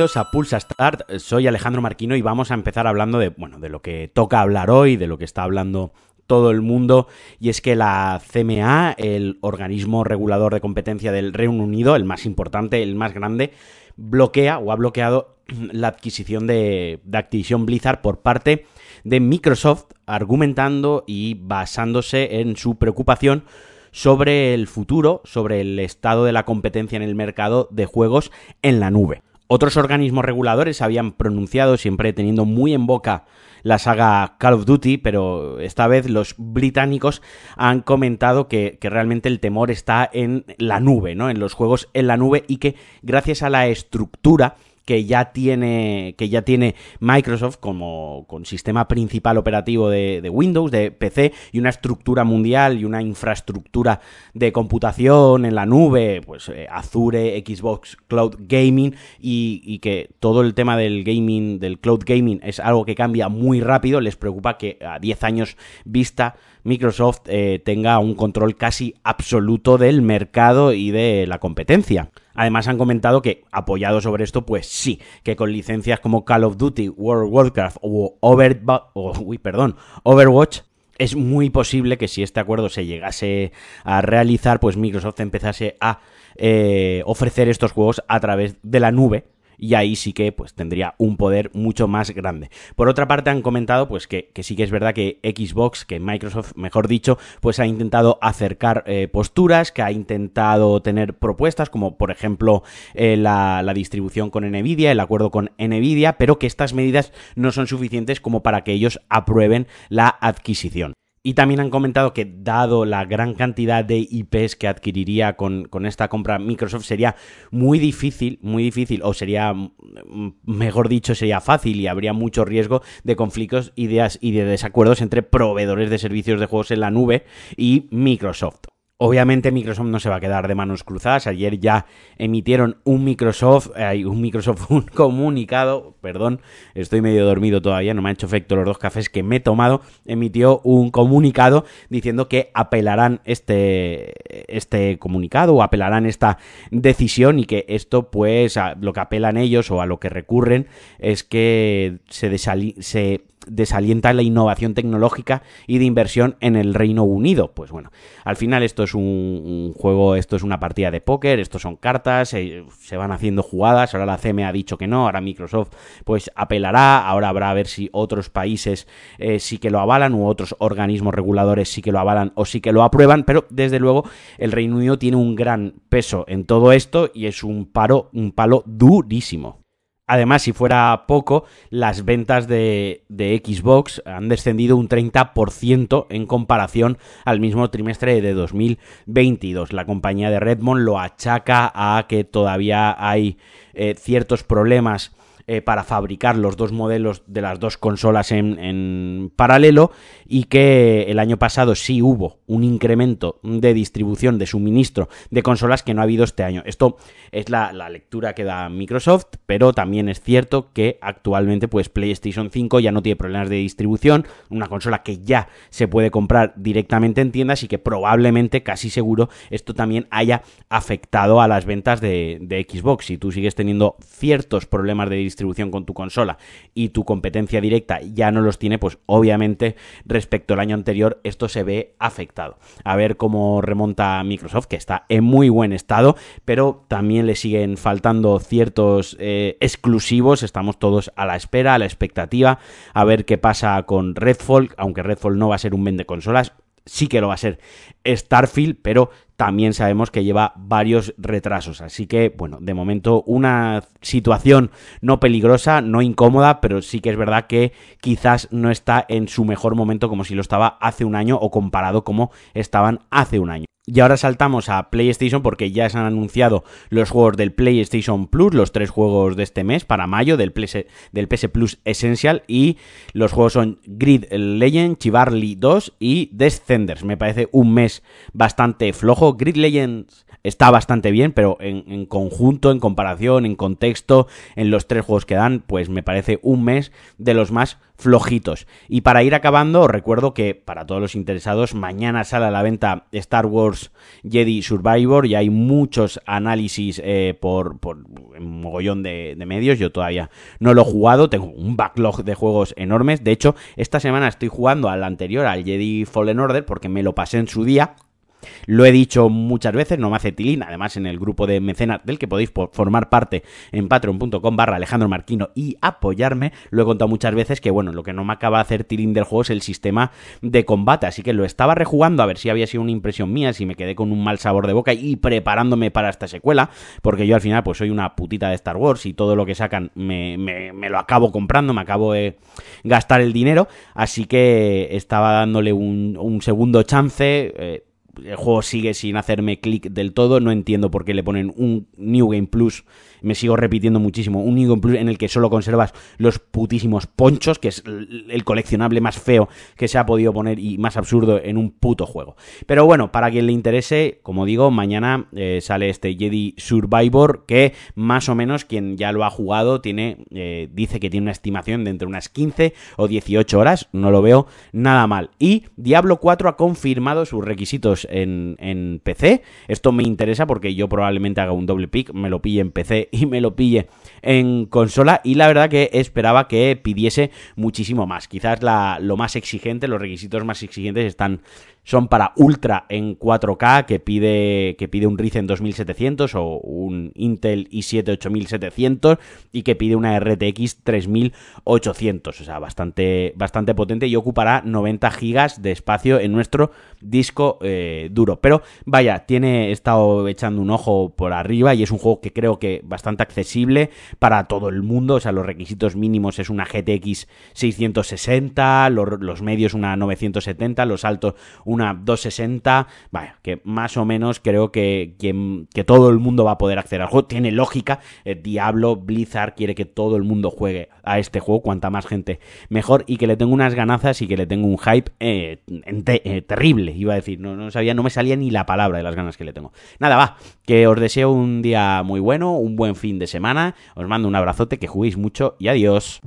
bienvenidos a Pulsa Start. Soy Alejandro Marquino y vamos a empezar hablando de, bueno, de lo que toca hablar hoy, de lo que está hablando todo el mundo, y es que la CMA, el organismo regulador de competencia del Reino Unido, el más importante, el más grande, bloquea o ha bloqueado la adquisición de, de Activision Blizzard por parte de Microsoft, argumentando y basándose en su preocupación sobre el futuro, sobre el estado de la competencia en el mercado de juegos en la nube. Otros organismos reguladores habían pronunciado, siempre teniendo muy en boca la saga Call of Duty, pero esta vez los británicos han comentado que, que, realmente el temor está en la nube, ¿no? En los juegos en la nube y que gracias a la estructura que ya tiene, que ya tiene Microsoft como con sistema principal operativo de, Windows, de PC, y una estructura mundial y una infraestructura de computación en la nube, pues eh, Azure, Xbox Cloud Gaming, y, y, que todo el tema del gaming, del cloud gaming, es algo que cambia muy rápido, les preocupa que a 10 años vista Microsoft eh, tenga un control casi absoluto del mercado y de la competencia. Además han comentado que, apoyado sobre esto, pues sí, que con licencias como Call of Duty, World of Warcraft o, Overwatch, es muy posible que si este acuerdo se llegase a realizar, pues Microsoft empezase a eh, ofrecer estos juegos a través de la nube y ahí sí que pues tendría un poder mucho más grande. Por otra parte han comentado pues que, que sí que es verdad que Xbox, que Microsoft mejor dicho, pues ha intentado acercar eh, posturas, que ha intentado tener propuestas como por ejemplo eh, la, la distribución con Nvidia, el acuerdo con Nvidia, pero que estas medidas no son suficientes como para que ellos aprueben la adquisición. Y también han comentado que dado la gran cantidad de IPs que adquiriría con, con, esta compra Microsoft sería muy difícil, muy difícil, o sería, mejor dicho, sería fácil y habría mucho riesgo de conflictos, ideas y de desacuerdos entre proveedores de servicios de juegos en la nube y Microsoft. Obviamente Microsoft no se va a quedar de manos cruzadas. Ayer ya emitieron un Microsoft, eh, un Microsoft, un comunicado, perdón, estoy medio dormido todavía, no me ha hecho efecto los dos cafés que me he tomado. Emitió un comunicado diciendo que apelarán este, este comunicado o apelarán esta decisión y que esto, pues, a lo que apelan ellos o a lo que recurren es que se, se desalienta la innovación tecnológica y de inversión en el Reino Unido. Pues bueno, al final esto es un, juego, esto es una partida de póker, esto son cartas, eh, se van haciendo jugadas, ahora la CM ha dicho que no, ahora Microsoft pues apelará, ahora habrá a ver si otros países eh, sí que lo avalan u otros organismos reguladores sí que lo avalan o sí que lo aprueban, pero desde luego el Reino Unido tiene un gran peso en todo esto y es un paro, un palo durísimo. Además, si fuera poco, las ventas de, Xbox han descendido un 30% en comparación al mismo trimestre de 2022. La compañía de Redmond lo achaca a que todavía hay eh, ciertos problemas eh, para fabricar los dos modelos de las dos consolas en, en, paralelo y que el año pasado sí hubo un incremento de distribución de suministro de consolas que no ha habido este año. Esto es la, la lectura que da Microsoft, pero también es cierto que actualmente pues PlayStation 5 ya no tiene problemas de distribución, una consola que ya se puede comprar directamente en tiendas y que probablemente, casi seguro, esto también haya afectado a las ventas de, de Xbox. Si tú sigues teniendo ciertos problemas de distribución, distribución con tu consola y tu competencia directa ya no los tiene, pues obviamente respecto al año anterior esto se ve afectado. A ver cómo remonta Microsoft, que está en muy buen estado, pero también le siguen faltando ciertos eh, exclusivos. Estamos todos a la espera, a la expectativa, a ver qué pasa con Redfall, aunque Redfall no va a ser un vende consolas, sí que lo va a ser Starfield, pero también sabemos que lleva varios retrasos. Así que, bueno, de momento una situación no peligrosa, no incómoda, pero sí que es verdad que quizás no está en su mejor momento como si lo estaba hace un año o comparado como estaban hace un año. Y ahora saltamos a PlayStation porque ya se han anunciado los juegos del PlayStation Plus, los tres juegos de este mes para mayo del PS, del PS Plus Essential y los juegos son Grid Legend, Chivarly 2 y Descenders. Me parece un mes bastante flojo. Grid Legends está bastante bien, pero en, en, conjunto, en comparación, en contexto, en los tres juegos que dan, pues me parece un mes de los más flojitos. Y para ir acabando, os recuerdo que para todos los interesados, mañana sale a la venta Star Wars Jedi Survivor y hay muchos análisis eh, por, por un mogollón de, de, medios. Yo todavía no lo he jugado, tengo un backlog de juegos enormes. De hecho, esta semana estoy jugando al anterior, al Jedi Fallen Order, porque me lo pasé en su día lo he dicho muchas veces, no me hace tilín, además en el grupo de mecenas del que podéis formar parte en patreon.com barra Alejandro Marquino y apoyarme, lo he contado muchas veces que bueno, lo que no me acaba de hacer tilín del juego es el sistema de combate, así que lo estaba rejugando a ver si había sido una impresión mía, si me quedé con un mal sabor de boca y preparándome para esta secuela, porque yo al final pues soy una putita de Star Wars y todo lo que sacan me, me, lo acabo comprando, me acabo de gastar el dinero, así que estaba dándole un, un segundo chance, eh, el juego sigue sin hacerme clic del todo, no entiendo por qué le ponen un New Game Plus me sigo repitiendo muchísimo, un New Plus en el que solo conservas los putísimos ponchos, que es el coleccionable más feo que se ha podido poner y más absurdo en un puto juego. Pero bueno, para quien le interese, como digo, mañana eh, sale este Jedi Survivor, que más o menos quien ya lo ha jugado tiene, eh, dice que tiene una estimación de entre unas 15 o 18 horas, no lo veo nada mal. Y Diablo 4 ha confirmado sus requisitos en, en PC, esto me interesa porque yo probablemente haga un doble pick, me lo pille en PC y me lo pille en consola y la verdad que esperaba que pidiese muchísimo más. Quizás la, lo más exigente, los requisitos más exigentes están son para Ultra en 4K que pide, que pide un Ryzen 2700 o un Intel i7 8700 y que pide una RTX 3800, o sea, bastante, bastante potente y ocupará 90 GB de espacio en nuestro disco eh, duro. Pero vaya, tiene, estado echando un ojo por arriba y es un juego que creo que bastante accesible para todo el mundo, o sea, los requisitos mínimos es una GTX 660, los, los medios una 970, los altos una 260, vaya, que más o menos creo que, que, todo el mundo va a poder acceder al juego. Tiene lógica, eh, Diablo, Blizzard quiere que todo el mundo juegue a este juego, cuanta más gente mejor, y que le tengo unas ganazas y que le tengo un hype eh, eh, terrible, iba a decir, no, no sabía, no me salía ni la palabra de las ganas que le tengo. Nada, va, que os deseo un día muy bueno, un buen fin de semana, os mando un abrazote, que juguéis mucho y adiós.